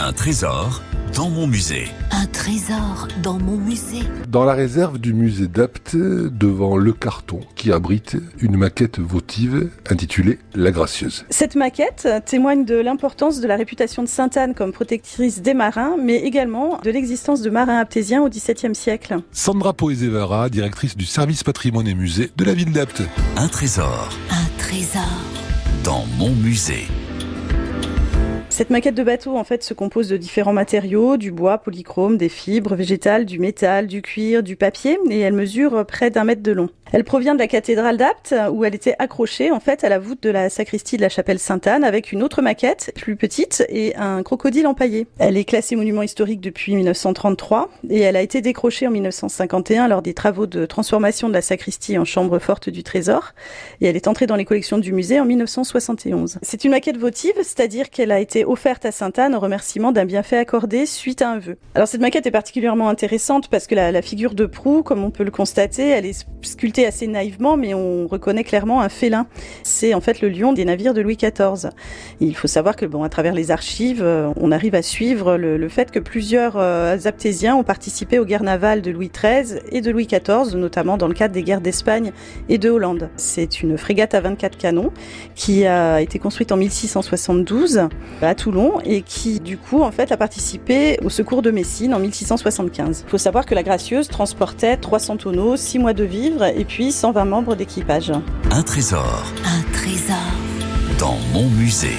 Un trésor dans mon musée. Un trésor dans mon musée. Dans la réserve du musée d'Apt, devant le carton qui abrite une maquette votive intitulée La Gracieuse. Cette maquette témoigne de l'importance de la réputation de Sainte-Anne comme protectrice des marins, mais également de l'existence de marins aptésiens au XVIIe siècle. Sandra Poezevara, directrice du service patrimoine et musée de la ville d'Apt. Un trésor Un trésor dans mon musée. Cette maquette de bateau en fait se compose de différents matériaux, du bois polychrome, des fibres végétales, du métal, du cuir, du papier et elle mesure près d'un mètre de long. Elle provient de la cathédrale d'Apt où elle était accrochée en fait à la voûte de la sacristie de la chapelle Sainte-Anne avec une autre maquette plus petite et un crocodile empaillé. Elle est classée monument historique depuis 1933 et elle a été décrochée en 1951 lors des travaux de transformation de la sacristie en chambre forte du trésor et elle est entrée dans les collections du musée en 1971. C'est une maquette votive, c'est-à-dire qu'elle a été offerte à Sainte-Anne en remerciement d'un bienfait accordé suite à un vœu. Alors cette maquette est particulièrement intéressante parce que la, la figure de proue, comme on peut le constater, elle est sculptée assez naïvement, mais on reconnaît clairement un félin. C'est en fait le lion des navires de Louis XIV. Et il faut savoir que bon, à travers les archives, euh, on arrive à suivre le, fait que plusieurs euh, aptésiens ont participé aux guerres navales de Louis XIII et de Louis XIV, notamment dans le cadre des guerres d'Espagne et de Hollande. C'est une frégate à 24 canons qui a été construite en 1672 à Toulon et qui du coup en fait a participé au secours de Messine en 1675. Il faut savoir que la Gracieuse transportait 300 tonneaux, 6 mois de vivres et puis 120 membres d'équipage. Un trésor Un trésor dans mon musée.